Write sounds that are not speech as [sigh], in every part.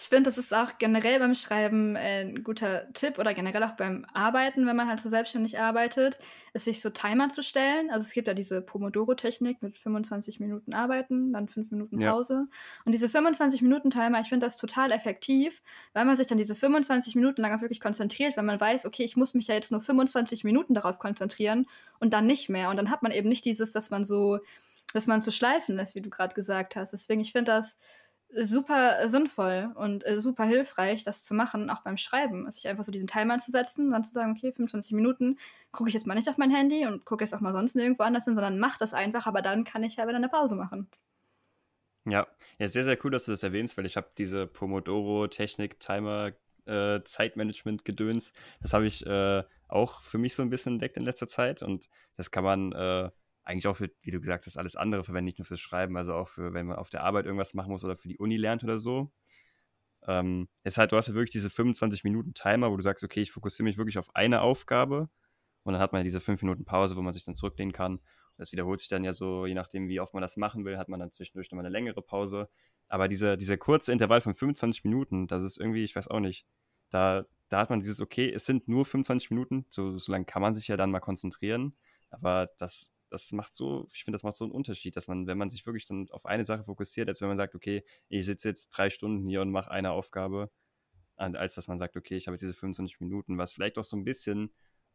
Ich finde, das ist auch generell beim Schreiben äh, ein guter Tipp oder generell auch beim Arbeiten, wenn man halt so selbstständig arbeitet, ist sich so Timer zu stellen. Also es gibt ja diese Pomodoro-Technik mit 25 Minuten arbeiten, dann 5 Minuten Pause. Ja. Und diese 25 Minuten Timer, ich finde das total effektiv, weil man sich dann diese 25 Minuten lang auch wirklich konzentriert, weil man weiß, okay, ich muss mich ja jetzt nur 25 Minuten darauf konzentrieren und dann nicht mehr. Und dann hat man eben nicht dieses, dass man so, dass man so schleifen lässt, wie du gerade gesagt hast. Deswegen, ich finde das super sinnvoll und äh, super hilfreich, das zu machen, auch beim Schreiben. Also sich einfach so diesen Timer zu setzen, dann zu sagen, okay, 25 Minuten gucke ich jetzt mal nicht auf mein Handy und gucke jetzt auch mal sonst nirgendwo anders hin, sondern mach das einfach, aber dann kann ich ja wieder eine Pause machen. Ja, ja, sehr, sehr cool, dass du das erwähnst, weil ich habe diese Pomodoro-Technik, Timer, äh, das habe ich äh, auch für mich so ein bisschen entdeckt in letzter Zeit und das kann man äh, eigentlich auch für, wie du gesagt hast, alles andere verwenden, nicht nur fürs Schreiben, also auch für, wenn man auf der Arbeit irgendwas machen muss oder für die Uni lernt oder so. Ähm, ist halt, du hast ja wirklich diese 25 Minuten Timer, wo du sagst, okay, ich fokussiere mich wirklich auf eine Aufgabe und dann hat man ja diese 5 Minuten Pause, wo man sich dann zurücklehnen kann. Das wiederholt sich dann ja so, je nachdem, wie oft man das machen will, hat man dann zwischendurch nochmal eine längere Pause. Aber dieser, dieser kurze Intervall von 25 Minuten, das ist irgendwie, ich weiß auch nicht, da, da hat man dieses, okay, es sind nur 25 Minuten, so, so lange kann man sich ja dann mal konzentrieren. Aber das das macht so, ich finde, das macht so einen Unterschied, dass man, wenn man sich wirklich dann auf eine Sache fokussiert, als wenn man sagt, okay, ich sitze jetzt drei Stunden hier und mache eine Aufgabe, als dass man sagt, okay, ich habe jetzt diese 25 Minuten, was vielleicht auch so ein bisschen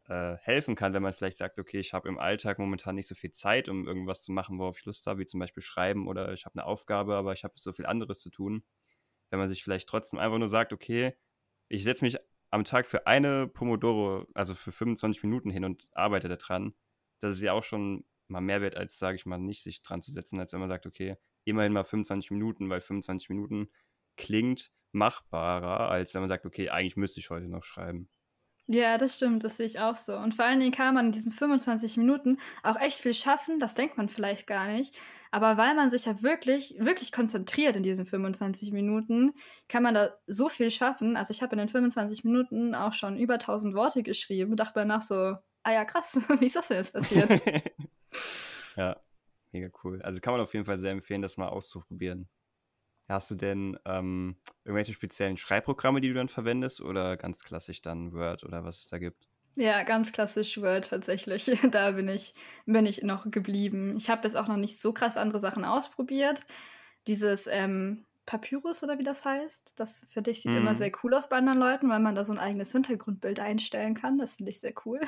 äh, helfen kann, wenn man vielleicht sagt, okay, ich habe im Alltag momentan nicht so viel Zeit, um irgendwas zu machen, worauf ich Lust habe, wie zum Beispiel schreiben oder ich habe eine Aufgabe, aber ich habe so viel anderes zu tun. Wenn man sich vielleicht trotzdem einfach nur sagt, okay, ich setze mich am Tag für eine Pomodoro, also für 25 Minuten hin und arbeite daran, das ist ja auch schon mal mehr wert, als, sage ich mal, nicht sich dran zu setzen, als wenn man sagt, okay, immerhin mal 25 Minuten, weil 25 Minuten klingt machbarer, als wenn man sagt, okay, eigentlich müsste ich heute noch schreiben. Ja, das stimmt, das sehe ich auch so. Und vor allen Dingen kann man in diesen 25 Minuten auch echt viel schaffen, das denkt man vielleicht gar nicht. Aber weil man sich ja wirklich, wirklich konzentriert in diesen 25 Minuten, kann man da so viel schaffen. Also ich habe in den 25 Minuten auch schon über 1000 Worte geschrieben, dachte danach so, ah ja, krass, [laughs] wie ist das denn jetzt passiert? [laughs] ja, mega cool. Also kann man auf jeden Fall sehr empfehlen, das mal auszuprobieren. Hast du denn ähm, irgendwelche speziellen Schreibprogramme, die du dann verwendest oder ganz klassisch dann Word oder was es da gibt? Ja, ganz klassisch Word tatsächlich. [laughs] Da bin ich, bin ich noch geblieben. Ich habe jetzt auch noch nicht so krass andere Sachen ausprobiert. Dieses ähm, Papyrus oder wie das heißt, das finde ich sieht mm. immer mhm. sehr cool aus bei anderen Leuten, weil man da so ein eigenes Hintergrundbild einstellen kann. Das finde ich sehr cool.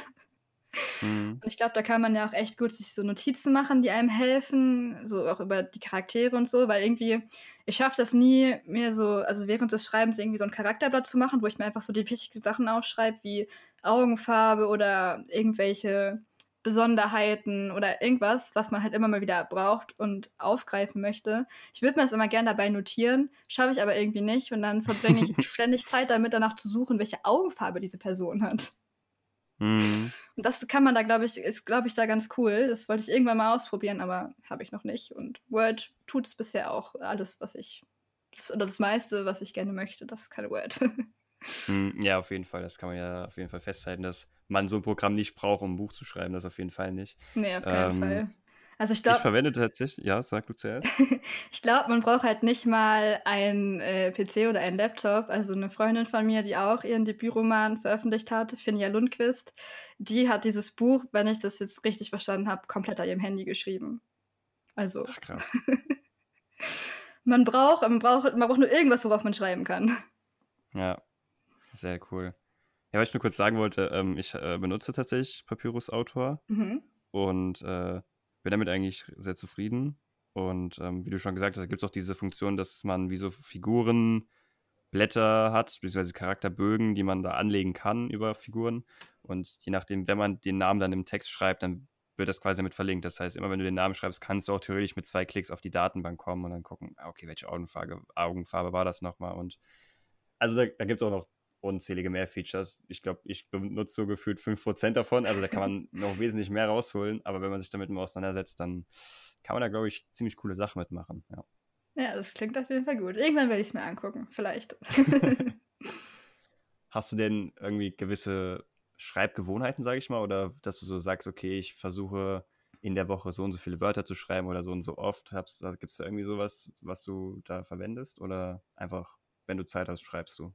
Mhm. Und ich glaube, da kann man ja auch echt gut sich so Notizen machen, die einem helfen, so auch über die Charaktere und so, weil irgendwie, ich schaffe das nie, mir so, also während des Schreibens irgendwie so ein Charakterblatt zu machen, wo ich mir einfach so die wichtigsten Sachen aufschreibe, wie Augenfarbe oder irgendwelche Besonderheiten oder irgendwas, was man halt immer mal wieder braucht und aufgreifen möchte. Ich würde mir das immer gerne dabei notieren, schaffe ich aber irgendwie nicht und dann verbringe ich [laughs] ständig Zeit damit, danach zu suchen, welche Augenfarbe diese Person hat. Mhm. Und das kann man da, glaube ich, ist, glaube ich, da ganz cool. Das wollte ich irgendwann mal ausprobieren, aber habe ich noch nicht. Und Word tut es bisher auch alles, was ich, das, oder das meiste, was ich gerne möchte. Das kann Word. Mhm, [laughs] ja, auf jeden Fall. Das kann man ja auf jeden Fall festhalten, dass man so ein Programm nicht braucht, um ein Buch zu schreiben. Das auf jeden Fall nicht. Nee, auf keinen ähm, Fall. Also ich glaube. Ich verwende tatsächlich, ja, sag du zuerst. [laughs] ich glaube, man braucht halt nicht mal einen äh, PC oder einen Laptop. Also eine Freundin von mir, die auch ihren Debütroman veröffentlicht hat, Finja Lundquist, die hat dieses Buch, wenn ich das jetzt richtig verstanden habe, komplett an ihrem Handy geschrieben. Also. Ach krass. [laughs] man braucht, man braucht, man braucht nur irgendwas, worauf man schreiben kann. Ja, sehr cool. Ja, was ich nur kurz sagen wollte, ähm, ich äh, benutze tatsächlich Papyrus Autor mhm. und äh, bin damit eigentlich sehr zufrieden. Und ähm, wie du schon gesagt hast, gibt es auch diese Funktion, dass man wie so Figuren, Blätter hat, beziehungsweise Charakterbögen, die man da anlegen kann über Figuren. Und je nachdem, wenn man den Namen dann im Text schreibt, dann wird das quasi mit verlinkt. Das heißt, immer wenn du den Namen schreibst, kannst du auch theoretisch mit zwei Klicks auf die Datenbank kommen und dann gucken, ah, okay, welche Augenfarbe, Augenfarbe war das nochmal? Und also da, da gibt es auch noch unzählige mehr Features. Ich glaube, ich benutze so gefühlt 5% davon. Also da kann man [laughs] noch wesentlich mehr rausholen. Aber wenn man sich damit mal auseinandersetzt, dann kann man da, glaube ich, ziemlich coole Sachen mitmachen. Ja. ja, das klingt auf jeden Fall gut. Irgendwann werde ich es mir angucken. Vielleicht. [laughs] Hast du denn irgendwie gewisse Schreibgewohnheiten, sage ich mal? Oder dass du so sagst, okay, ich versuche in der Woche so und so viele Wörter zu schreiben oder so und so oft? Gibt es da irgendwie sowas, was du da verwendest? Oder einfach wenn du Zeit hast, schreibst du?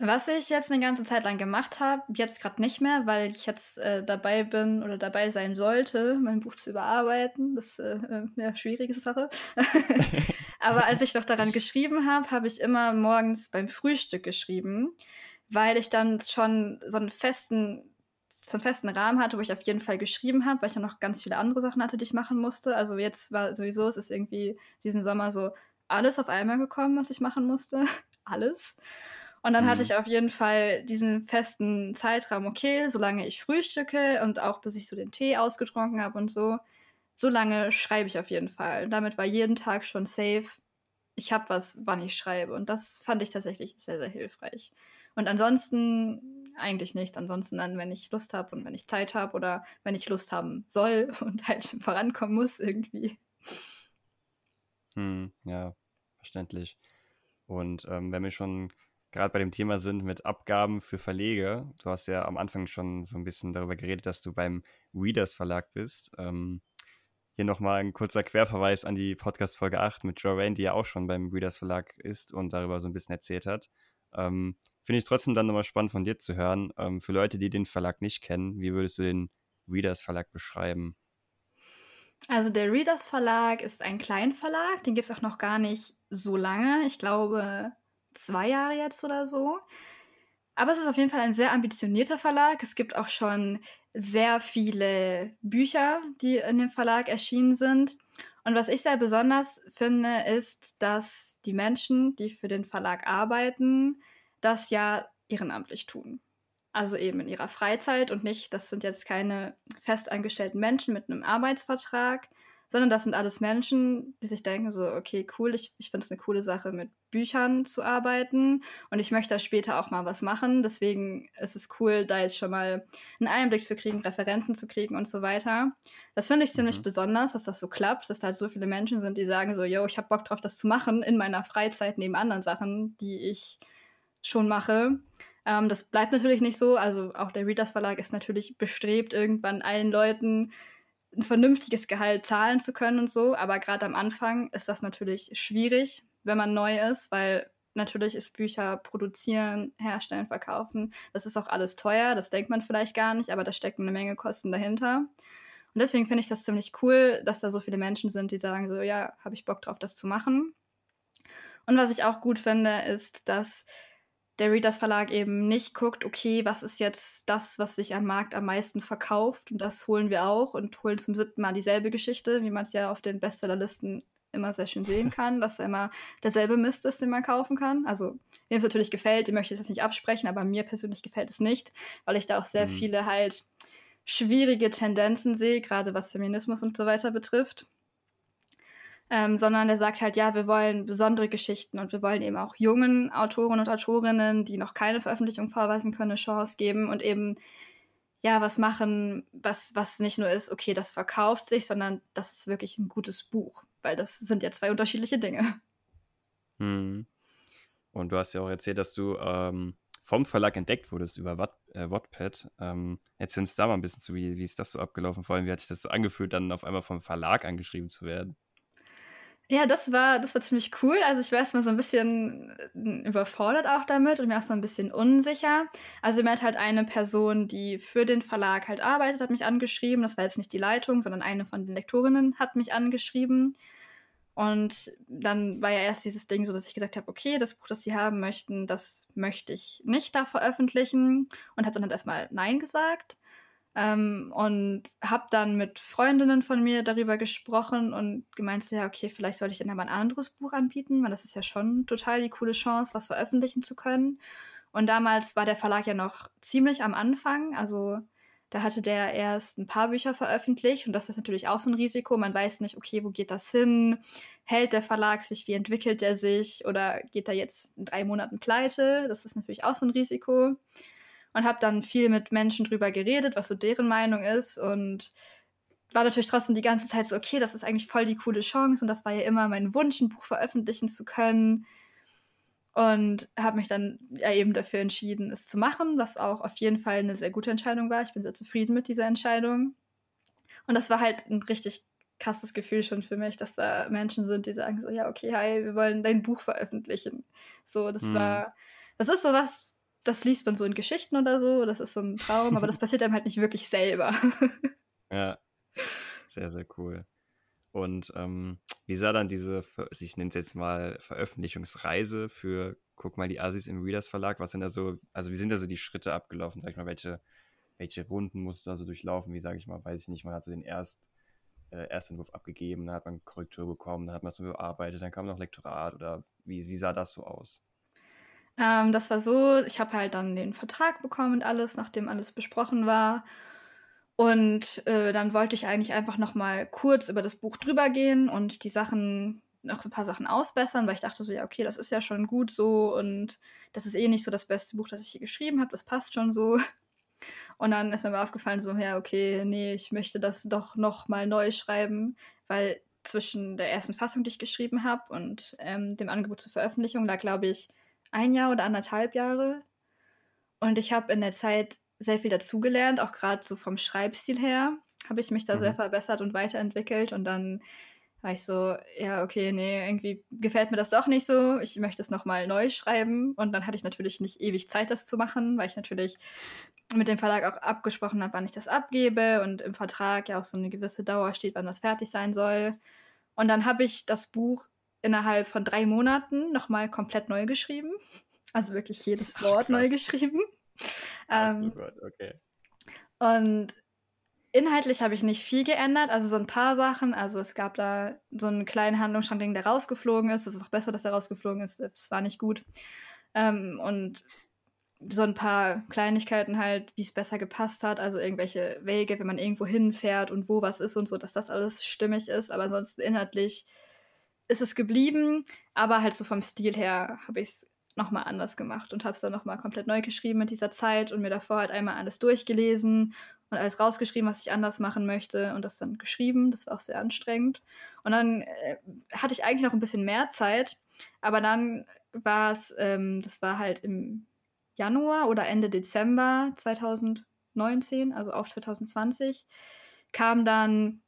Was ich jetzt eine ganze Zeit lang gemacht habe, jetzt gerade nicht mehr, weil ich jetzt äh, dabei bin oder dabei sein sollte, mein Buch zu überarbeiten. Das ist äh, äh eine schwierige Sache. [laughs] Aber als ich noch daran geschrieben habe, habe ich immer morgens beim Frühstück geschrieben, weil ich dann schon so einen festen, so einen festen Rahmen hatte, wo ich auf jeden Fall geschrieben habe, weil ich dann noch ganz viele andere Sachen hatte, die ich machen musste. Also jetzt war sowieso, es ist irgendwie diesen Sommer so alles auf einmal gekommen, was ich machen musste. [laughs] alles. Und dann mhm. hatte ich auf jeden Fall diesen festen Zeitraum, okay, solange ich frühstücke und auch bis ich so den Tee ausgetrunken habe und so, so lange schreibe ich auf jeden Fall. Und damit war jeden Tag schon safe. Ich habe was, wann ich schreibe. Und das fand ich tatsächlich sehr, sehr hilfreich. Und ansonsten eigentlich nichts. Ansonsten dann, wenn ich Lust habe und wenn ich Zeit habe oder wenn ich Lust haben soll [laughs] und halt vorankommen muss irgendwie. Hm, ja, verständlich. Und ähm, wenn wir schon gerade bei dem Thema sind mit Abgaben für Verlege. Du hast ja am Anfang schon so ein bisschen darüber geredet, dass du beim Readers Verlag bist. Ähm, hier nochmal ein kurzer Querverweis an die Podcast-Folge 8 mit Joanne, die ja auch schon beim Readers Verlag ist und darüber so ein bisschen erzählt hat. Ähm, Finde ich trotzdem dann nochmal spannend von dir zu hören. Ähm, für Leute, die den Verlag nicht kennen, wie würdest du den Readers Verlag beschreiben? Also der Readers Verlag ist ein Kleinverlag, den gibt es auch noch gar nicht so lange. Ich glaube zwei Jahre jetzt oder so. Aber es ist auf jeden Fall ein sehr ambitionierter Verlag. Es gibt auch schon sehr viele Bücher, die in dem Verlag erschienen sind. Und was ich sehr besonders finde, ist, dass die Menschen, die für den Verlag arbeiten, das ja ehrenamtlich tun. Also eben in ihrer Freizeit und nicht, das sind jetzt keine festangestellten Menschen mit einem Arbeitsvertrag, sondern das sind alles Menschen, die sich denken so, okay, cool, ich, ich finde es eine coole Sache, mit Büchern zu arbeiten und ich möchte da später auch mal was machen. Deswegen ist es cool, da jetzt schon mal einen Einblick zu kriegen, Referenzen zu kriegen und so weiter. Das finde ich ziemlich mhm. besonders, dass das so klappt, dass da halt so viele Menschen sind, die sagen so, yo, ich habe Bock drauf, das zu machen in meiner Freizeit neben anderen Sachen, die ich schon mache. Ähm, das bleibt natürlich nicht so. Also auch der Readers Verlag ist natürlich bestrebt, irgendwann allen Leuten ein vernünftiges Gehalt zahlen zu können und so. Aber gerade am Anfang ist das natürlich schwierig, wenn man neu ist, weil natürlich ist Bücher produzieren, herstellen, verkaufen. Das ist auch alles teuer, das denkt man vielleicht gar nicht, aber da stecken eine Menge Kosten dahinter. Und deswegen finde ich das ziemlich cool, dass da so viele Menschen sind, die sagen so, ja, habe ich Bock drauf, das zu machen. Und was ich auch gut finde, ist, dass der Readers Verlag eben nicht guckt, okay, was ist jetzt das, was sich am Markt am meisten verkauft und das holen wir auch und holen zum siebten Mal dieselbe Geschichte, wie man es ja auf den Bestsellerlisten immer sehr schön sehen kann, dass immer derselbe Mist ist, den man kaufen kann. Also, mir es natürlich gefällt, dem möchte ich das nicht absprechen, aber mir persönlich gefällt es nicht, weil ich da auch sehr mhm. viele halt schwierige Tendenzen sehe, gerade was Feminismus und so weiter betrifft ähm, sondern der sagt halt, ja, wir wollen besondere Geschichten und wir wollen eben auch jungen Autoren und Autorinnen, die noch keine Veröffentlichung vorweisen können, eine Chance geben und eben ja, was machen, was, was nicht nur ist, okay, das verkauft sich, sondern das ist wirklich ein gutes Buch, weil das sind ja zwei unterschiedliche Dinge. Hm. Und du hast ja auch erzählt, dass du ähm, vom Verlag entdeckt wurdest über Watt, äh, Wattpad. Ähm, erzähl uns da mal ein bisschen zu, wie, wie ist das so abgelaufen? Vor allem, wie hat sich das so angefühlt, dann auf einmal vom Verlag angeschrieben zu werden? Ja, das war, das war ziemlich cool. Also ich war erstmal so ein bisschen äh, überfordert auch damit und mir auch so ein bisschen unsicher. Also mir hat halt eine Person, die für den Verlag halt arbeitet, hat mich angeschrieben. Das war jetzt nicht die Leitung, sondern eine von den Lektorinnen hat mich angeschrieben. Und dann war ja erst dieses Ding so, dass ich gesagt habe, okay, das Buch, das Sie haben möchten, das möchte ich nicht da veröffentlichen. Und habe dann halt erstmal Nein gesagt. Ähm, und habe dann mit Freundinnen von mir darüber gesprochen und gemeint, so, ja, okay, vielleicht sollte ich dann mal ein anderes Buch anbieten, weil das ist ja schon total die coole Chance, was veröffentlichen zu können. Und damals war der Verlag ja noch ziemlich am Anfang, also da hatte der erst ein paar Bücher veröffentlicht und das ist natürlich auch so ein Risiko. Man weiß nicht, okay, wo geht das hin? Hält der Verlag sich? Wie entwickelt er sich? Oder geht er jetzt in drei Monaten pleite? Das ist natürlich auch so ein Risiko und habe dann viel mit Menschen drüber geredet, was so deren Meinung ist und war natürlich trotzdem die ganze Zeit so, okay, das ist eigentlich voll die coole Chance und das war ja immer mein Wunsch, ein Buch veröffentlichen zu können. Und habe mich dann ja eben dafür entschieden, es zu machen, was auch auf jeden Fall eine sehr gute Entscheidung war. Ich bin sehr zufrieden mit dieser Entscheidung. Und das war halt ein richtig krasses Gefühl schon für mich, dass da Menschen sind, die sagen so, ja, okay, hi, wir wollen dein Buch veröffentlichen. So, das hm. war, das ist sowas, das liest man so in Geschichten oder so, das ist so ein Traum, aber das [laughs] passiert einem halt nicht wirklich selber. [laughs] ja, sehr, sehr cool. Und ähm, wie sah dann diese, ich nenne es jetzt mal Veröffentlichungsreise für Guck mal die Asis im Readers Verlag, was sind da so, also wie sind da so die Schritte abgelaufen, sag ich mal, welche, welche Runden musst du da so durchlaufen, wie sage ich mal, weiß ich nicht, man hat so den Erst, äh, Erstentwurf abgegeben, dann hat man Korrektur bekommen, dann hat man es so bearbeitet, dann kam noch Lektorat oder wie, wie sah das so aus? Ähm, das war so, ich habe halt dann den Vertrag bekommen und alles, nachdem alles besprochen war. Und äh, dann wollte ich eigentlich einfach noch mal kurz über das Buch drüber gehen und die Sachen, noch so ein paar Sachen ausbessern, weil ich dachte so, ja, okay, das ist ja schon gut so und das ist eh nicht so das beste Buch, das ich hier geschrieben habe, das passt schon so. Und dann ist mir mal aufgefallen, so, ja, okay, nee, ich möchte das doch noch mal neu schreiben, weil zwischen der ersten Fassung, die ich geschrieben habe, und ähm, dem Angebot zur Veröffentlichung lag, glaube ich, ein Jahr oder anderthalb Jahre. Und ich habe in der Zeit sehr viel dazugelernt, auch gerade so vom Schreibstil her habe ich mich da mhm. sehr verbessert und weiterentwickelt. Und dann war ich so, ja, okay, nee, irgendwie gefällt mir das doch nicht so. Ich möchte es nochmal neu schreiben. Und dann hatte ich natürlich nicht ewig Zeit, das zu machen, weil ich natürlich mit dem Verlag auch abgesprochen habe, wann ich das abgebe und im Vertrag ja auch so eine gewisse Dauer steht, wann das fertig sein soll. Und dann habe ich das Buch innerhalb von drei Monaten nochmal komplett neu geschrieben. [laughs] Also wirklich jedes Wort [laughs] Ach, neu geschrieben. Ähm, oh Gott, okay. Und inhaltlich habe ich nicht viel geändert, also so ein paar Sachen. Also es gab da so einen kleinen Handlungsstrang, der rausgeflogen ist. Es ist auch besser, dass er rausgeflogen ist. Es war nicht gut. Ähm, und so ein paar Kleinigkeiten halt, wie es besser gepasst hat, also irgendwelche Wege, wenn man irgendwo hinfährt und wo was ist und so, dass das alles stimmig ist. Aber ansonsten inhaltlich ist es geblieben, aber halt so vom Stil her habe ich es nochmal anders gemacht und habe es dann nochmal komplett neu geschrieben in dieser Zeit und mir davor halt einmal alles durchgelesen und alles rausgeschrieben, was ich anders machen möchte und das dann geschrieben. Das war auch sehr anstrengend. Und dann äh, hatte ich eigentlich noch ein bisschen mehr Zeit, aber dann war es, ähm, das war halt im Januar oder Ende Dezember 2019, also auf 2020, kam dann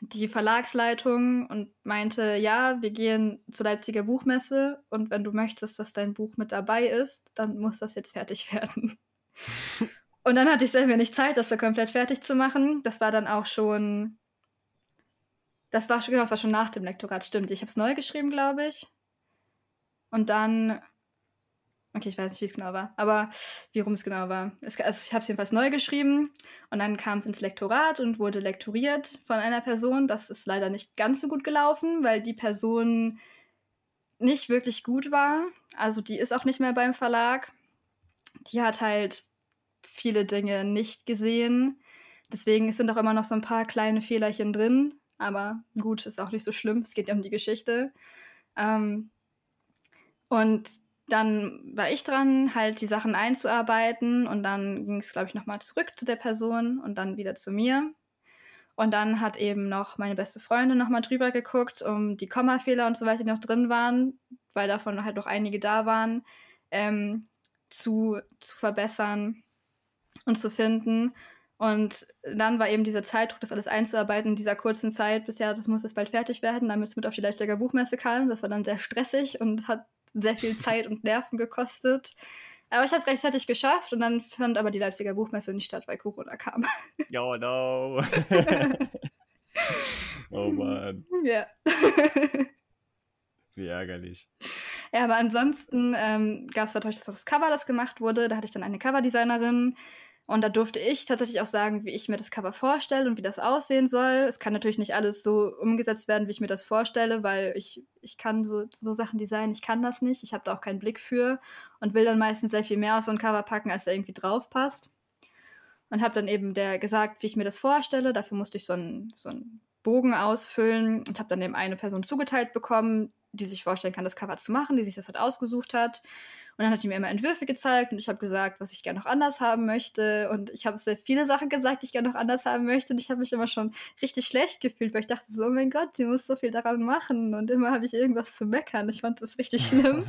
die Verlagsleitung und meinte, ja, wir gehen zur Leipziger Buchmesse und wenn du möchtest, dass dein Buch mit dabei ist, dann muss das jetzt fertig [laughs] werden. und dann hatte ich sehr wenig Zeit, das so komplett fertig zu machen. Das war dann auch schon, das war schon, genau, das war schon nach dem Lektorat, stimmt. Ich habe es neu geschrieben, glaube ich. Und dann Okay, ich weiß nicht, wie es genau war, aber wie rum es genau war. Es, also ich habe es jedenfalls neu geschrieben und dann kam es ins Lektorat und wurde lektoriert von einer Person. Das ist leider nicht ganz so gut gelaufen, weil die Person nicht wirklich gut war. Also die ist auch nicht mehr beim Verlag. Die hat halt viele Dinge nicht gesehen. Deswegen sind auch immer noch so ein paar kleine Fehlerchen drin. Aber gut, ist auch nicht so schlimm. Es geht ja um die Geschichte. Ähm, und dann war ich dran, halt die Sachen einzuarbeiten und dann ging es, glaube ich, nochmal zurück zu der Person und dann wieder zu mir. Und dann hat eben noch meine beste Freundin nochmal drüber geguckt, um die Kommafehler und so weiter, die noch drin waren, weil davon halt noch einige da waren, ähm, zu, zu verbessern und zu finden. Und dann war eben dieser Zeitdruck, das alles einzuarbeiten in dieser kurzen Zeit, bis ja, das muss jetzt bald fertig werden, damit es mit auf die Leipziger Buchmesse kam. Das war dann sehr stressig und hat sehr viel Zeit und Nerven gekostet. Aber ich habe es rechtzeitig geschafft und dann fand aber die Leipziger Buchmesse nicht statt, weil Corona kam. Oh no. [laughs] oh Mann. Ja. Wie ärgerlich. Ja, aber ansonsten ähm, gab es natürlich das Cover, das gemacht wurde. Da hatte ich dann eine Coverdesignerin, und da durfte ich tatsächlich auch sagen, wie ich mir das Cover vorstelle und wie das aussehen soll. Es kann natürlich nicht alles so umgesetzt werden, wie ich mir das vorstelle, weil ich, ich kann so, so Sachen designen, ich kann das nicht. Ich habe da auch keinen Blick für und will dann meistens sehr viel mehr auf so ein Cover packen, als da irgendwie drauf passt. Und habe dann eben der gesagt, wie ich mir das vorstelle. Dafür musste ich so einen, so einen Bogen ausfüllen und habe dann eben eine Person zugeteilt bekommen, die sich vorstellen kann, das Cover zu machen, die sich das halt ausgesucht hat. Und dann hat die mir immer Entwürfe gezeigt und ich habe gesagt, was ich gerne noch anders haben möchte. Und ich habe sehr viele Sachen gesagt, die ich gerne noch anders haben möchte. Und ich habe mich immer schon richtig schlecht gefühlt, weil ich dachte so, oh mein Gott, sie muss so viel daran machen. Und immer habe ich irgendwas zu meckern. Ich fand das richtig [laughs] schlimm.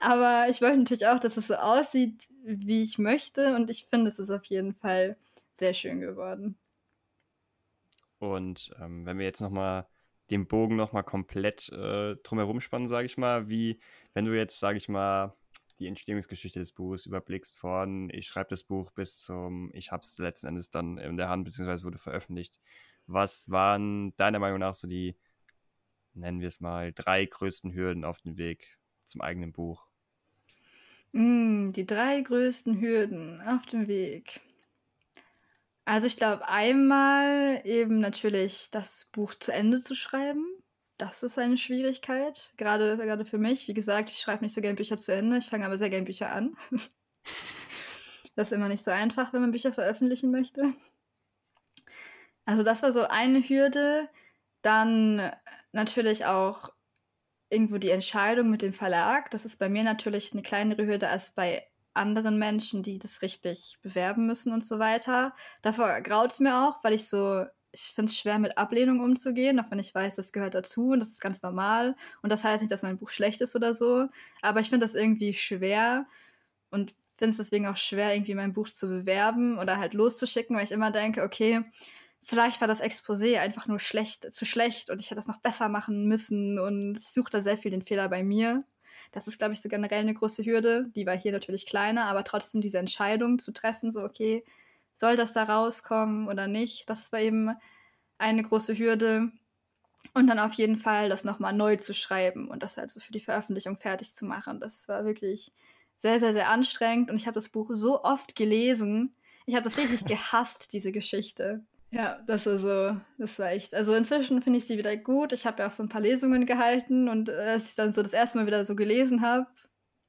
Aber ich wollte natürlich auch, dass es so aussieht, wie ich möchte. Und ich finde, es ist auf jeden Fall sehr schön geworden. Und ähm, wenn wir jetzt nochmal den Bogen nochmal komplett äh, drumherum spannen, sage ich mal, wie wenn du jetzt, sage ich mal, die Entstehungsgeschichte des Buches überblickst von ich schreibe das Buch bis zum ich habe es letzten Endes dann in der Hand beziehungsweise wurde veröffentlicht. Was waren deiner Meinung nach so die nennen wir es mal drei größten Hürden auf dem Weg zum eigenen Buch? Mm, die drei größten Hürden auf dem Weg. Also ich glaube einmal eben natürlich das Buch zu Ende zu schreiben. Das ist eine Schwierigkeit, gerade, gerade für mich. Wie gesagt, ich schreibe nicht so gerne Bücher zu Ende, ich fange aber sehr gerne Bücher an. [laughs] das ist immer nicht so einfach, wenn man Bücher veröffentlichen möchte. Also das war so eine Hürde. Dann natürlich auch irgendwo die Entscheidung mit dem Verlag. Das ist bei mir natürlich eine kleinere Hürde als bei anderen Menschen, die das richtig bewerben müssen und so weiter. Davor graut es mir auch, weil ich so, ich finde es schwer, mit Ablehnung umzugehen, auch wenn ich weiß, das gehört dazu und das ist ganz normal. Und das heißt nicht, dass mein Buch schlecht ist oder so. Aber ich finde das irgendwie schwer und finde es deswegen auch schwer, irgendwie mein Buch zu bewerben oder halt loszuschicken, weil ich immer denke, okay, vielleicht war das Exposé einfach nur schlecht, zu schlecht und ich hätte das noch besser machen müssen und ich suche da sehr viel den Fehler bei mir. Das ist, glaube ich, so generell eine große Hürde. Die war hier natürlich kleiner, aber trotzdem diese Entscheidung zu treffen, so, okay, soll das da rauskommen oder nicht, das war eben eine große Hürde. Und dann auf jeden Fall das nochmal neu zu schreiben und das halt so für die Veröffentlichung fertig zu machen. Das war wirklich sehr, sehr, sehr anstrengend und ich habe das Buch so oft gelesen. Ich habe das richtig [laughs] gehasst, diese Geschichte. Ja, das war so, das war echt. Also inzwischen finde ich sie wieder gut. Ich habe ja auch so ein paar Lesungen gehalten und äh, als ich dann so das erste Mal wieder so gelesen habe,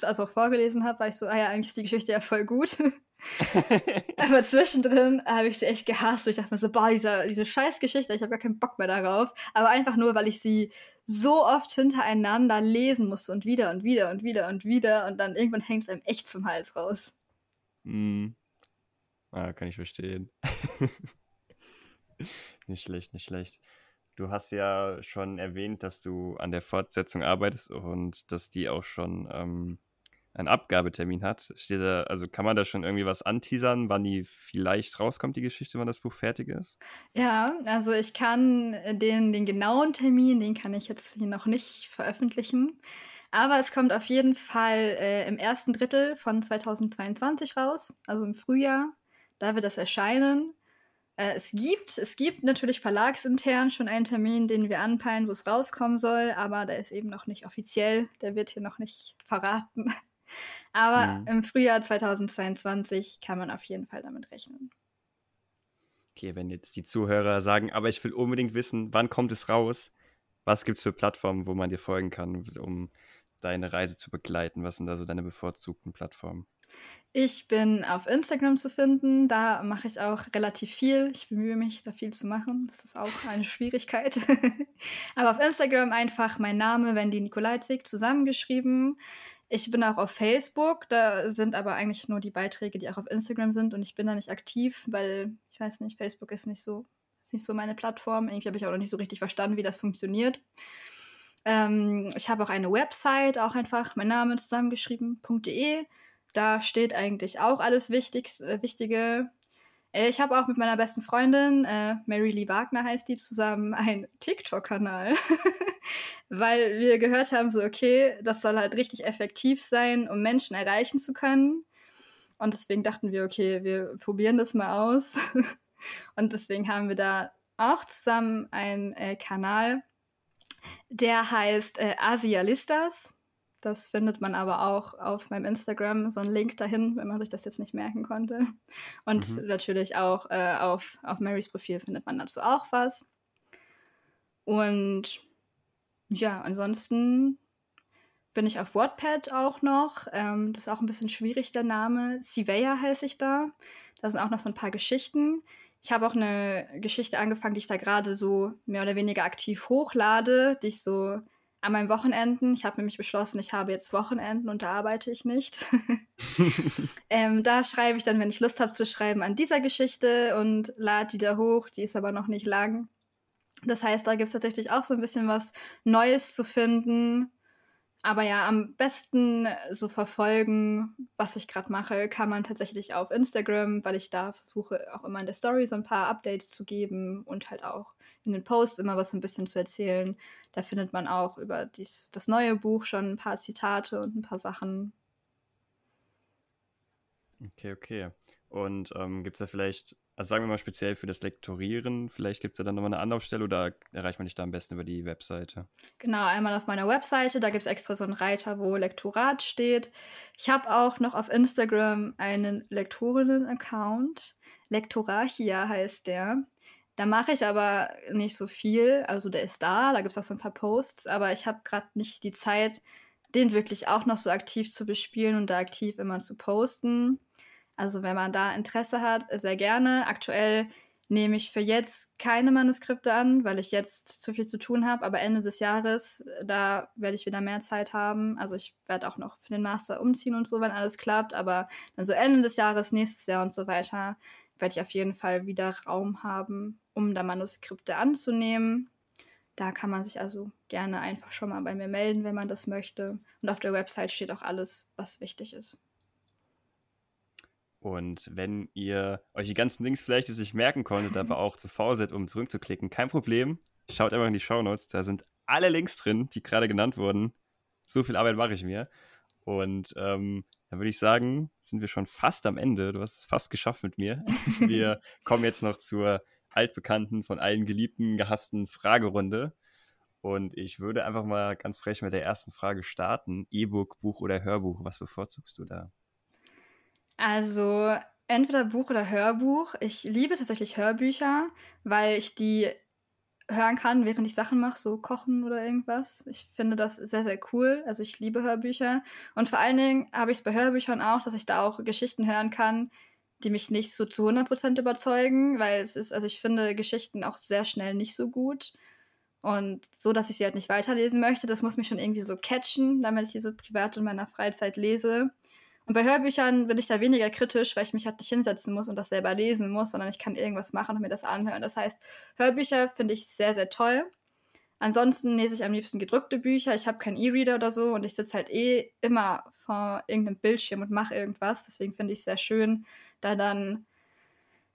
also auch vorgelesen habe, war ich so, ah ja, eigentlich ist die Geschichte ja voll gut. [laughs] Aber zwischendrin habe ich sie echt gehasst. Und ich dachte mir so, boah, diese, diese Scheißgeschichte, ich habe gar keinen Bock mehr darauf. Aber einfach nur, weil ich sie so oft hintereinander lesen musste und wieder und wieder und wieder und wieder. Und dann irgendwann hängt es einem echt zum Hals raus. Mm. Ah, kann ich verstehen. [laughs] nicht schlecht, nicht schlecht. Du hast ja schon erwähnt, dass du an der Fortsetzung arbeitest und dass die auch schon ähm, einen Abgabetermin hat. Steht da, also kann man da schon irgendwie was anteasern, wann die vielleicht rauskommt, die Geschichte, wann das Buch fertig ist? Ja, also ich kann den, den genauen Termin, den kann ich jetzt hier noch nicht veröffentlichen. Aber es kommt auf jeden Fall äh, im ersten Drittel von 2022 raus, also im Frühjahr. Da wird das erscheinen. Äh, es, gibt, es gibt natürlich verlagsintern schon einen Termin, den wir anpeilen, wo es rauskommen soll, aber der ist eben noch nicht offiziell. Der wird hier noch nicht verraten. [laughs] aber mhm. im Frühjahr 2022 kann man auf jeden Fall damit rechnen. Okay, wenn jetzt die Zuhörer sagen, aber ich will unbedingt wissen, wann kommt es raus? Was gibt es für Plattformen, wo man dir folgen kann, um deine Reise zu begleiten? Was sind da so deine bevorzugten Plattformen? Ich bin auf Instagram zu finden. Da mache ich auch relativ viel. Ich bemühe mich, da viel zu machen. Das ist auch eine Schwierigkeit. [laughs] aber auf Instagram einfach mein Name, Wendy Nikolajczyk, zusammengeschrieben. Ich bin auch auf Facebook. Da sind aber eigentlich nur die Beiträge, die auch auf Instagram sind. Und ich bin da nicht aktiv, weil ich weiß nicht, Facebook ist nicht so, ist nicht so meine Plattform. Irgendwie habe ich auch noch nicht so richtig verstanden, wie das funktioniert. Ähm, ich habe auch eine Website, auch einfach mein Name zusammengeschrieben.de. Da steht eigentlich auch alles Wichtig, äh, Wichtige. Äh, ich habe auch mit meiner besten Freundin, äh, Mary Lee Wagner heißt die, zusammen einen TikTok-Kanal. [laughs] Weil wir gehört haben, so, okay, das soll halt richtig effektiv sein, um Menschen erreichen zu können. Und deswegen dachten wir, okay, wir probieren das mal aus. [laughs] Und deswegen haben wir da auch zusammen einen äh, Kanal, der heißt äh, Asialistas. Das findet man aber auch auf meinem Instagram, so ein Link dahin, wenn man sich das jetzt nicht merken konnte. Und mhm. natürlich auch äh, auf, auf Marys Profil findet man dazu auch was. Und ja, ansonsten bin ich auf WordPad auch noch. Ähm, das ist auch ein bisschen schwierig, der Name. Siveya heiße ich da. Da sind auch noch so ein paar Geschichten. Ich habe auch eine Geschichte angefangen, die ich da gerade so mehr oder weniger aktiv hochlade, die ich so an meinen Wochenenden, ich habe nämlich beschlossen, ich habe jetzt Wochenenden und da arbeite ich nicht. [laughs] [laughs] ähm, da schreibe ich dann, wenn ich Lust habe zu schreiben, an dieser Geschichte und lade die da hoch. Die ist aber noch nicht lang. Das heißt, da gibt es tatsächlich auch so ein bisschen was Neues zu finden. Aber ja, am besten so verfolgen, was ich gerade mache, kann man tatsächlich auf Instagram, weil ich da versuche auch immer in der Story so ein paar Updates zu geben und halt auch in den Posts immer was ein bisschen zu erzählen. Da findet man auch über dies, das neue Buch schon ein paar Zitate und ein paar Sachen. Okay, okay. Und ähm, gibt es da vielleicht also sagen wir mal speziell für das Lektorieren, vielleicht gibt es ja dann nochmal eine Anlaufstelle oder erreicht man dich da am besten über die Webseite? Genau, einmal auf meiner Webseite, da gibt es extra so einen Reiter, wo Lektorat steht. Ich habe auch noch auf Instagram einen Lektorinnen-Account. Lektorachia heißt der. Da mache ich aber nicht so viel. Also der ist da, da gibt es auch so ein paar Posts, aber ich habe gerade nicht die Zeit, den wirklich auch noch so aktiv zu bespielen und da aktiv immer zu posten. Also wenn man da Interesse hat, sehr gerne. Aktuell nehme ich für jetzt keine Manuskripte an, weil ich jetzt zu viel zu tun habe. Aber Ende des Jahres, da werde ich wieder mehr Zeit haben. Also ich werde auch noch für den Master umziehen und so, wenn alles klappt. Aber dann so Ende des Jahres, nächstes Jahr und so weiter, werde ich auf jeden Fall wieder Raum haben, um da Manuskripte anzunehmen. Da kann man sich also gerne einfach schon mal bei mir melden, wenn man das möchte. Und auf der Website steht auch alles, was wichtig ist. Und wenn ihr euch die ganzen Links vielleicht nicht merken konntet, aber [laughs] auch zu faul seid, um zurückzuklicken, kein Problem. Schaut einfach in die Show Notes. Da sind alle Links drin, die gerade genannt wurden. So viel Arbeit mache ich mir. Und ähm, dann würde ich sagen, sind wir schon fast am Ende. Du hast es fast geschafft mit mir. [laughs] Wir kommen jetzt noch zur altbekannten, von allen geliebten, gehassten Fragerunde. Und ich würde einfach mal ganz frech mit der ersten Frage starten. E-Book, Buch oder Hörbuch? Was bevorzugst du da? Also entweder Buch oder Hörbuch. Ich liebe tatsächlich Hörbücher, weil ich die hören kann, während ich Sachen mache, so kochen oder irgendwas. Ich finde das sehr, sehr cool. Also ich liebe Hörbücher. Und vor allen Dingen habe ich es bei Hörbüchern auch, dass ich da auch Geschichten hören kann, die mich nicht so zu 100% überzeugen, weil es ist, also ich finde Geschichten auch sehr schnell nicht so gut. Und so, dass ich sie halt nicht weiterlesen möchte, das muss mich schon irgendwie so catchen, damit ich die so privat in meiner Freizeit lese. Und bei Hörbüchern bin ich da weniger kritisch, weil ich mich halt nicht hinsetzen muss und das selber lesen muss, sondern ich kann irgendwas machen und mir das anhören. Das heißt, Hörbücher finde ich sehr, sehr toll. Ansonsten lese ich am liebsten gedrückte Bücher. Ich habe keinen E-Reader oder so und ich sitze halt eh immer vor irgendeinem Bildschirm und mache irgendwas. Deswegen finde ich es sehr schön, da dann,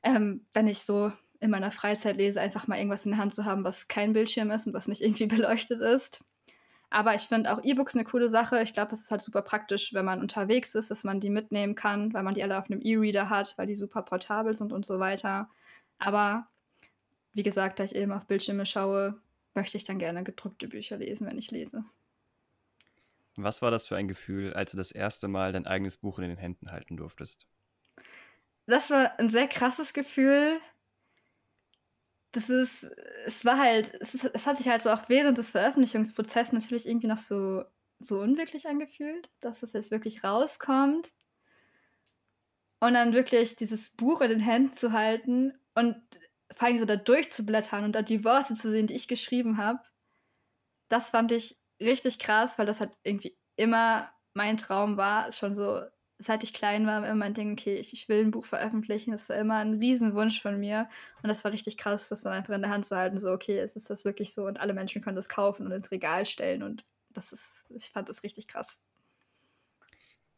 ähm, wenn ich so in meiner Freizeit lese, einfach mal irgendwas in der Hand zu haben, was kein Bildschirm ist und was nicht irgendwie [laughs] beleuchtet ist. Aber ich finde auch E-Books eine coole Sache. Ich glaube, es ist halt super praktisch, wenn man unterwegs ist, dass man die mitnehmen kann, weil man die alle auf einem E-Reader hat, weil die super portabel sind und so weiter. Aber wie gesagt, da ich eben auf Bildschirme schaue, möchte ich dann gerne gedruckte Bücher lesen, wenn ich lese. Was war das für ein Gefühl, als du das erste Mal dein eigenes Buch in den Händen halten durftest? Das war ein sehr krasses Gefühl, das ist, es war halt, es, ist, es hat sich halt so auch während des Veröffentlichungsprozesses natürlich irgendwie noch so, so unwirklich angefühlt, dass es jetzt wirklich rauskommt. Und dann wirklich dieses Buch in den Händen zu halten und vor allem so da durchzublättern und da die Worte zu sehen, die ich geschrieben habe, das fand ich richtig krass, weil das halt irgendwie immer mein Traum war, schon so seit ich klein war, immer mein Ding, okay, ich, ich will ein Buch veröffentlichen. Das war immer ein Riesenwunsch von mir. Und das war richtig krass, das dann einfach in der Hand zu halten, so, okay, es ist das wirklich so und alle Menschen können das kaufen und ins Regal stellen. Und das ist, ich fand das richtig krass.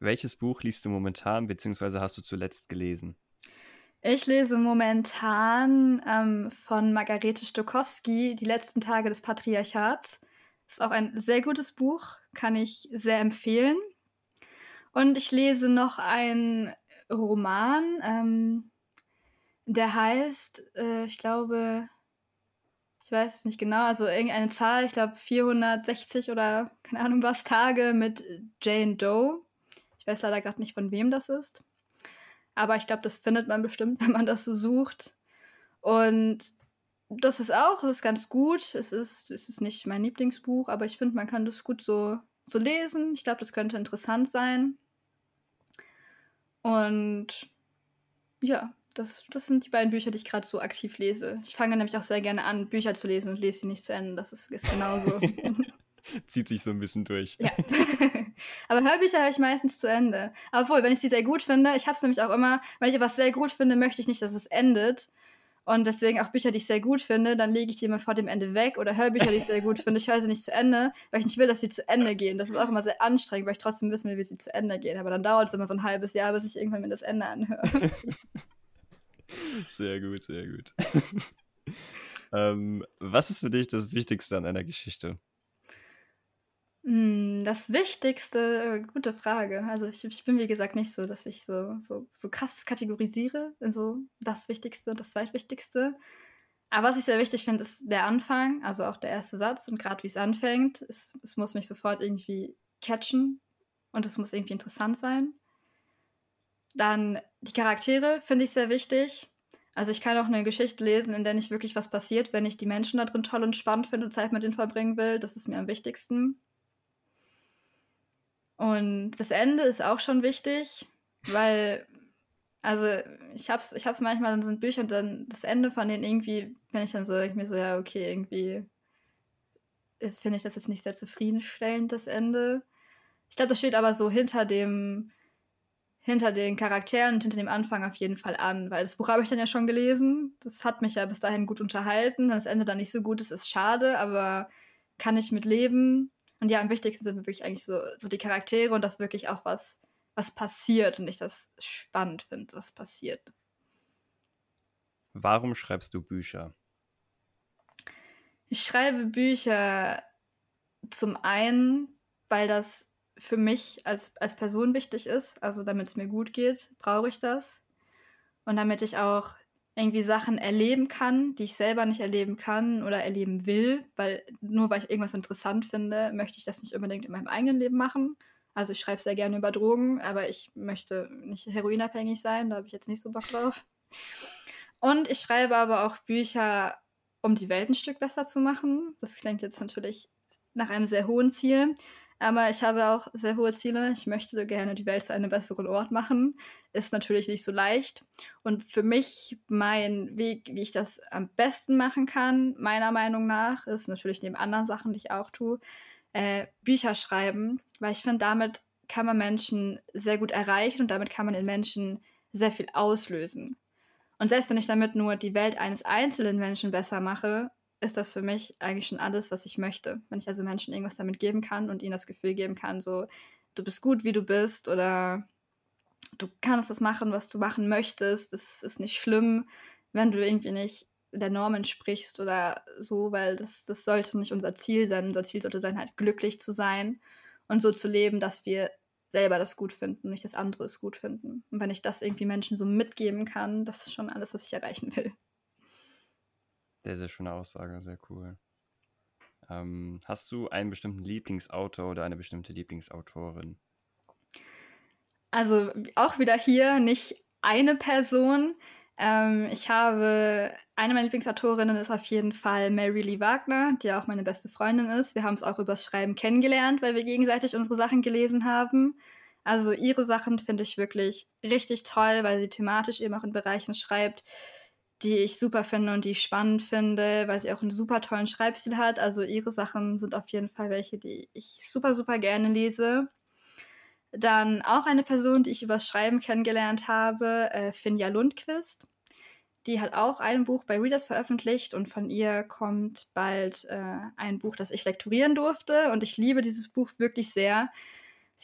Welches Buch liest du momentan, beziehungsweise hast du zuletzt gelesen? Ich lese momentan ähm, von Margarete Stokowski Die letzten Tage des Patriarchats. Ist auch ein sehr gutes Buch, kann ich sehr empfehlen. Und ich lese noch einen Roman, ähm, der heißt, äh, ich glaube, ich weiß es nicht genau, also irgendeine Zahl, ich glaube 460 oder keine Ahnung was, Tage mit Jane Doe. Ich weiß leider gerade nicht, von wem das ist. Aber ich glaube, das findet man bestimmt, [laughs] wenn man das so sucht. Und das ist auch, es ist ganz gut. Es ist, es ist nicht mein Lieblingsbuch, aber ich finde, man kann das gut so, so lesen. Ich glaube, das könnte interessant sein. Und ja, das, das sind die beiden Bücher, die ich gerade so aktiv lese. Ich fange nämlich auch sehr gerne an, Bücher zu lesen und lese sie nicht zu Ende. Das ist, ist genauso. [laughs] [laughs] Zieht sich so ein bisschen durch. Ja. [laughs] Aber Hörbücher höre ich meistens zu Ende. Obwohl, wenn ich sie sehr gut finde, ich habe es nämlich auch immer, wenn ich etwas sehr gut finde, möchte ich nicht, dass es endet. Und deswegen auch Bücher, die ich sehr gut finde, dann lege ich die immer vor dem Ende weg. Oder Hörbücher, die ich sehr gut finde, ich höre sie nicht zu Ende, weil ich nicht will, dass sie zu Ende gehen. Das ist auch immer sehr anstrengend, weil ich trotzdem wissen will, wie sie zu Ende gehen. Aber dann dauert es immer so ein halbes Jahr, bis ich irgendwann mir das Ende anhöre. [laughs] Sehr gut, sehr gut. [laughs] ähm, was ist für dich das Wichtigste an einer Geschichte? Hm, das Wichtigste, äh, gute Frage. Also ich, ich bin wie gesagt nicht so, dass ich so, so, so krass kategorisiere in so das Wichtigste das Zweitwichtigste. Aber was ich sehr wichtig finde, ist der Anfang, also auch der erste Satz und gerade wie es anfängt. Es muss mich sofort irgendwie catchen und es muss irgendwie interessant sein. Dann die Charaktere finde ich sehr wichtig. Also ich kann auch eine Geschichte lesen, in der nicht wirklich was passiert, wenn ich die Menschen da drin toll und spannend finde und Zeit mit ihnen verbringen will. Das ist mir am wichtigsten. Und das Ende ist auch schon wichtig, weil, also ich hab's, ich hab's manchmal, dann sind Bücher und dann das Ende von denen irgendwie, wenn ich dann so, ich mir so, ja, okay, irgendwie finde ich das jetzt nicht sehr zufriedenstellend, das Ende. Ich glaube, das steht aber so hinter dem, hinter den Charakteren und hinter dem Anfang auf jeden Fall an, weil das Buch habe ich dann ja schon gelesen. Das hat mich ja bis dahin gut unterhalten. Das Ende dann nicht so gut ist, ist schade, aber kann ich mit leben. Und ja, am wichtigsten sind wirklich eigentlich so, so die Charaktere und dass wirklich auch was, was passiert und ich das spannend finde, was passiert. Warum schreibst du Bücher? Ich schreibe Bücher zum einen, weil das für mich als, als Person wichtig ist. Also damit es mir gut geht, brauche ich das. Und damit ich auch irgendwie Sachen erleben kann, die ich selber nicht erleben kann oder erleben will, weil nur weil ich irgendwas interessant finde, möchte ich das nicht unbedingt in meinem eigenen Leben machen. Also ich schreibe sehr gerne über Drogen, aber ich möchte nicht heroinabhängig sein, da habe ich jetzt nicht so Bock drauf. Und ich schreibe aber auch Bücher, um die Welt ein Stück besser zu machen. Das klingt jetzt natürlich nach einem sehr hohen Ziel, aber ich habe auch sehr hohe Ziele. Ich möchte gerne die Welt zu einem besseren Ort machen. Ist natürlich nicht so leicht. Und für mich, mein Weg, wie ich das am besten machen kann, meiner Meinung nach, ist natürlich neben anderen Sachen, die ich auch tue, äh, Bücher schreiben. Weil ich finde, damit kann man Menschen sehr gut erreichen und damit kann man in Menschen sehr viel auslösen. Und selbst wenn ich damit nur die Welt eines einzelnen Menschen besser mache, ist das für mich eigentlich schon alles, was ich möchte. Wenn ich also Menschen irgendwas damit geben kann und ihnen das Gefühl geben kann, so, du bist gut, wie du bist oder du kannst das machen, was du machen möchtest. Das ist nicht schlimm, wenn du irgendwie nicht der Norm entsprichst oder so, weil das, das sollte nicht unser Ziel sein. Unser Ziel sollte sein, halt glücklich zu sein und so zu leben, dass wir selber das gut finden, nicht das andere es gut finden. Und wenn ich das irgendwie Menschen so mitgeben kann, das ist schon alles, was ich erreichen will. Sehr, sehr schöne Aussage, sehr cool. Ähm, hast du einen bestimmten Lieblingsautor oder eine bestimmte Lieblingsautorin? Also auch wieder hier nicht eine Person. Ähm, ich habe, eine meiner Lieblingsautorinnen ist auf jeden Fall Mary Lee Wagner, die auch meine beste Freundin ist. Wir haben es auch übers Schreiben kennengelernt, weil wir gegenseitig unsere Sachen gelesen haben. Also ihre Sachen finde ich wirklich richtig toll, weil sie thematisch eben auch in Bereichen schreibt, die ich super finde und die ich spannend finde, weil sie auch einen super tollen Schreibstil hat. Also ihre Sachen sind auf jeden Fall welche, die ich super, super gerne lese. Dann auch eine Person, die ich übers Schreiben kennengelernt habe, äh, Finja Lundquist. Die hat auch ein Buch bei Readers veröffentlicht und von ihr kommt bald äh, ein Buch, das ich lektorieren durfte. Und ich liebe dieses Buch wirklich sehr,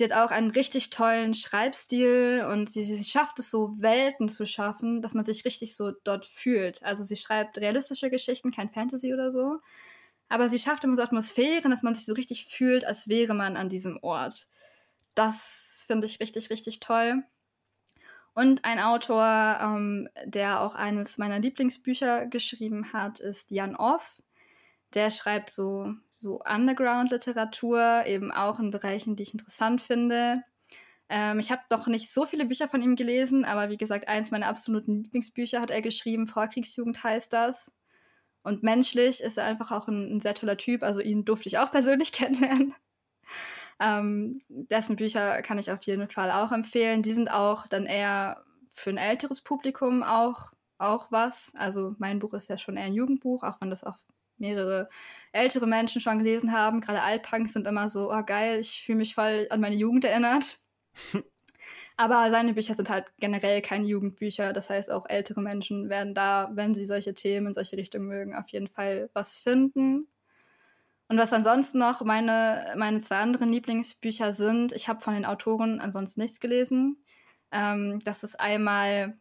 Sie hat auch einen richtig tollen Schreibstil und sie, sie schafft es so, Welten zu schaffen, dass man sich richtig so dort fühlt. Also sie schreibt realistische Geschichten, kein Fantasy oder so. Aber sie schafft immer so Atmosphären, dass man sich so richtig fühlt, als wäre man an diesem Ort. Das finde ich richtig, richtig toll. Und ein Autor, ähm, der auch eines meiner Lieblingsbücher geschrieben hat, ist Jan Off. Der schreibt so, so Underground-Literatur, eben auch in Bereichen, die ich interessant finde. Ähm, ich habe noch nicht so viele Bücher von ihm gelesen, aber wie gesagt, eins meiner absoluten Lieblingsbücher hat er geschrieben. Vorkriegsjugend heißt das. Und menschlich ist er einfach auch ein, ein sehr toller Typ. Also ihn durfte ich auch persönlich [laughs] kennenlernen. Ähm, dessen Bücher kann ich auf jeden Fall auch empfehlen. Die sind auch dann eher für ein älteres Publikum auch, auch was. Also mein Buch ist ja schon eher ein Jugendbuch, auch wenn das auch mehrere ältere Menschen schon gelesen haben. Gerade Altpunks sind immer so, oh geil, ich fühle mich voll an meine Jugend erinnert. [laughs] Aber seine Bücher sind halt generell keine Jugendbücher. Das heißt, auch ältere Menschen werden da, wenn sie solche Themen in solche Richtungen mögen, auf jeden Fall was finden. Und was ansonsten noch meine, meine zwei anderen Lieblingsbücher sind, ich habe von den Autoren ansonsten nichts gelesen. Ähm, das ist einmal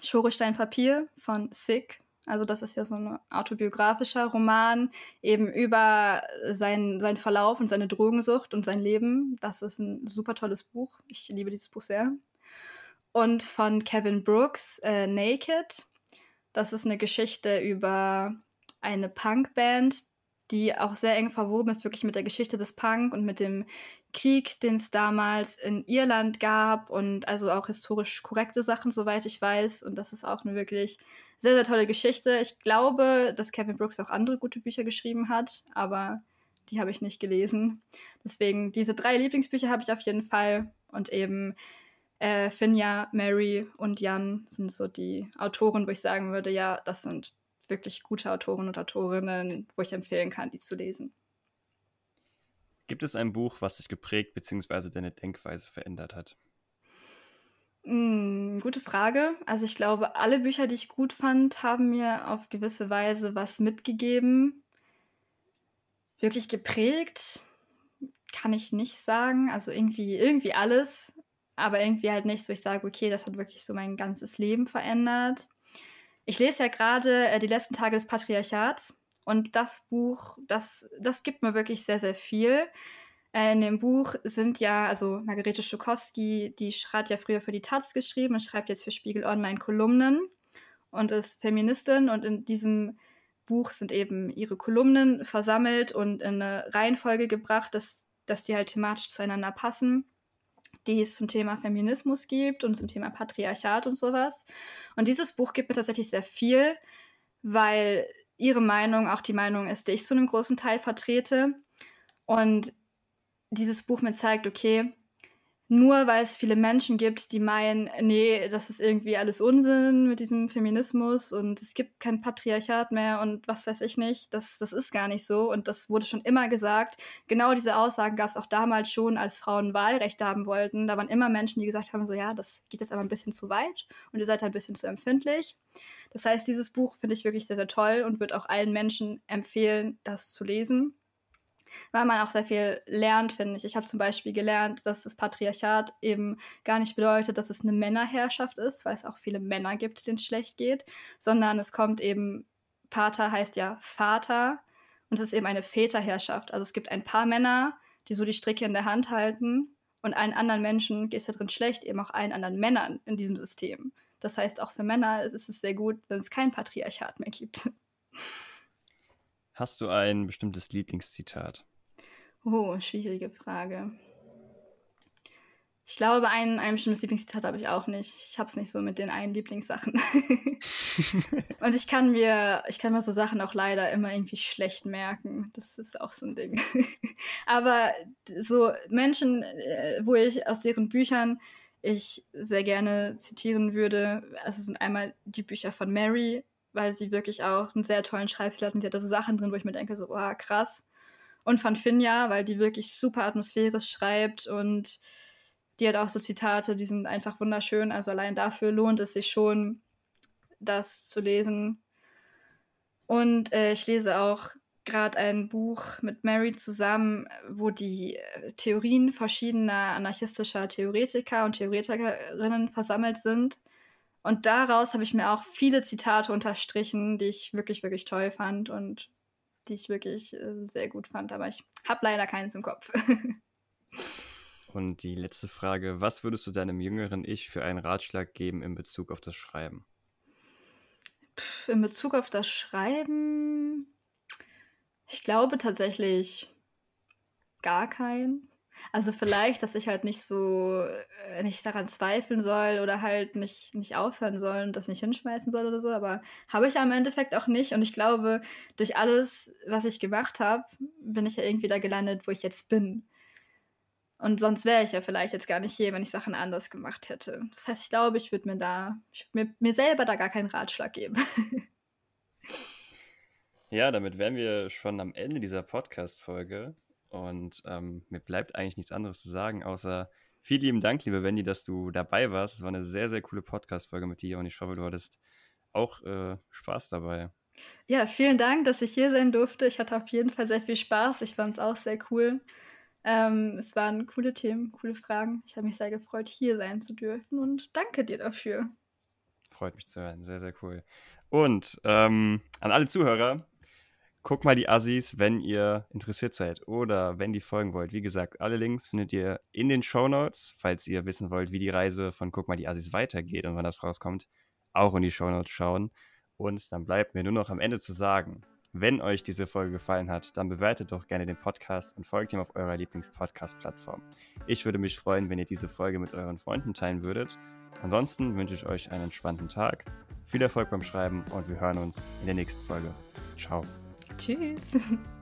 Schorestein Papier von Sick. Also das ist ja so ein autobiografischer Roman, eben über sein, seinen Verlauf und seine Drogensucht und sein Leben. Das ist ein super tolles Buch. Ich liebe dieses Buch sehr. Und von Kevin Brooks, äh, Naked. Das ist eine Geschichte über eine Punkband, die auch sehr eng verwoben ist, wirklich mit der Geschichte des Punk und mit dem Krieg, den es damals in Irland gab und also auch historisch korrekte Sachen, soweit ich weiß. Und das ist auch eine wirklich sehr, sehr tolle Geschichte. Ich glaube, dass Kevin Brooks auch andere gute Bücher geschrieben hat, aber die habe ich nicht gelesen. Deswegen, diese drei Lieblingsbücher habe ich auf jeden Fall. Und eben äh, Finja, Mary und Jan sind so die Autoren, wo ich sagen würde, ja, das sind wirklich gute Autoren und Autorinnen, wo ich empfehlen kann, die zu lesen. Gibt es ein Buch, was dich geprägt bzw. deine Denkweise verändert hat? Hm, gute Frage. Also ich glaube, alle Bücher, die ich gut fand, haben mir auf gewisse Weise was mitgegeben. Wirklich geprägt kann ich nicht sagen. Also irgendwie, irgendwie alles, aber irgendwie halt nichts, wo ich sage, okay, das hat wirklich so mein ganzes Leben verändert. Ich lese ja gerade äh, die letzten Tage des Patriarchats und das Buch, das, das gibt mir wirklich sehr, sehr viel. Äh, in dem Buch sind ja, also Margarete Stokowski, die hat ja früher für die Taz geschrieben und schreibt jetzt für Spiegel Online Kolumnen und ist Feministin und in diesem Buch sind eben ihre Kolumnen versammelt und in eine Reihenfolge gebracht, dass, dass die halt thematisch zueinander passen die es zum Thema Feminismus gibt und zum Thema Patriarchat und sowas. Und dieses Buch gibt mir tatsächlich sehr viel, weil ihre Meinung auch die Meinung ist, die ich zu einem großen Teil vertrete. Und dieses Buch mir zeigt, okay, nur weil es viele Menschen gibt, die meinen, nee, das ist irgendwie alles Unsinn mit diesem Feminismus und es gibt kein Patriarchat mehr und was weiß ich nicht, das, das ist gar nicht so und das wurde schon immer gesagt. Genau diese Aussagen gab es auch damals schon, als Frauen Wahlrecht haben wollten. Da waren immer Menschen, die gesagt haben, so ja, das geht jetzt aber ein bisschen zu weit und ihr seid halt ein bisschen zu empfindlich. Das heißt, dieses Buch finde ich wirklich sehr, sehr toll und würde auch allen Menschen empfehlen, das zu lesen weil man auch sehr viel lernt, finde ich. Ich habe zum Beispiel gelernt, dass das Patriarchat eben gar nicht bedeutet, dass es eine Männerherrschaft ist, weil es auch viele Männer gibt, denen es schlecht geht, sondern es kommt eben, Pater heißt ja Vater und es ist eben eine Väterherrschaft. Also es gibt ein paar Männer, die so die Stricke in der Hand halten und allen anderen Menschen geht es da drin schlecht, eben auch allen anderen Männern in diesem System. Das heißt, auch für Männer ist es sehr gut, wenn es kein Patriarchat mehr gibt. Hast du ein bestimmtes Lieblingszitat? Oh, schwierige Frage. Ich glaube, ein, ein bestimmtes Lieblingszitat habe ich auch nicht. Ich habe es nicht so mit den einen Lieblingssachen. [laughs] und ich kann mir, ich kann mir so Sachen auch leider immer irgendwie schlecht merken. Das ist auch so ein Ding. [laughs] Aber so Menschen, äh, wo ich aus deren Büchern ich sehr gerne zitieren würde, also sind einmal die Bücher von Mary, weil sie wirklich auch einen sehr tollen Schreibstil hat und sie hat da so Sachen drin, wo ich mir denke, so, oh, krass. Und von Finja, weil die wirklich super atmosphärisch schreibt und die hat auch so Zitate, die sind einfach wunderschön. Also allein dafür lohnt es sich schon, das zu lesen. Und äh, ich lese auch gerade ein Buch mit Mary zusammen, wo die Theorien verschiedener anarchistischer Theoretiker und Theoretikerinnen versammelt sind. Und daraus habe ich mir auch viele Zitate unterstrichen, die ich wirklich, wirklich toll fand und die ich wirklich äh, sehr gut fand. Aber ich habe leider keins im Kopf. [laughs] und die letzte Frage: Was würdest du deinem jüngeren Ich für einen Ratschlag geben in Bezug auf das Schreiben? Pff, in Bezug auf das Schreiben, ich glaube tatsächlich gar keinen. Also vielleicht, dass ich halt nicht so, äh, nicht daran zweifeln soll oder halt nicht, nicht aufhören soll und das nicht hinschmeißen soll oder so, aber habe ich ja im Endeffekt auch nicht. Und ich glaube, durch alles, was ich gemacht habe, bin ich ja irgendwie da gelandet, wo ich jetzt bin. Und sonst wäre ich ja vielleicht jetzt gar nicht hier, wenn ich Sachen anders gemacht hätte. Das heißt, ich glaube, ich würde mir da, ich würd mir, mir selber da gar keinen Ratschlag geben. ja, damit wären wir schon am Ende dieser Podcast-Folge. Und ähm, mir bleibt eigentlich nichts anderes zu sagen, außer vielen lieben Dank, liebe Wendy, dass du dabei warst. Es war eine sehr, sehr coole Podcast-Folge mit dir und ich hoffe, du hattest auch äh, Spaß dabei. Ja, vielen Dank, dass ich hier sein durfte. Ich hatte auf jeden Fall sehr viel Spaß. Ich fand es auch sehr cool. Ähm, es waren coole Themen, coole Fragen. Ich habe mich sehr gefreut, hier sein zu dürfen und danke dir dafür. Freut mich zu hören, sehr, sehr cool. Und ähm, an alle Zuhörer, guckt mal die Assis, wenn ihr interessiert seid oder wenn die folgen wollt. Wie gesagt, alle Links findet ihr in den Show Notes, falls ihr wissen wollt, wie die Reise von Guck mal die Assis weitergeht und wann das rauskommt, auch in die Show Notes schauen. Und dann bleibt mir nur noch am Ende zu sagen, wenn euch diese Folge gefallen hat, dann bewertet doch gerne den Podcast und folgt ihm auf eurer Lieblings-Podcast-Plattform. Ich würde mich freuen, wenn ihr diese Folge mit euren Freunden teilen würdet. Ansonsten wünsche ich euch einen entspannten Tag, viel Erfolg beim Schreiben und wir hören uns in der nächsten Folge. Ciao. Tschüss. [laughs]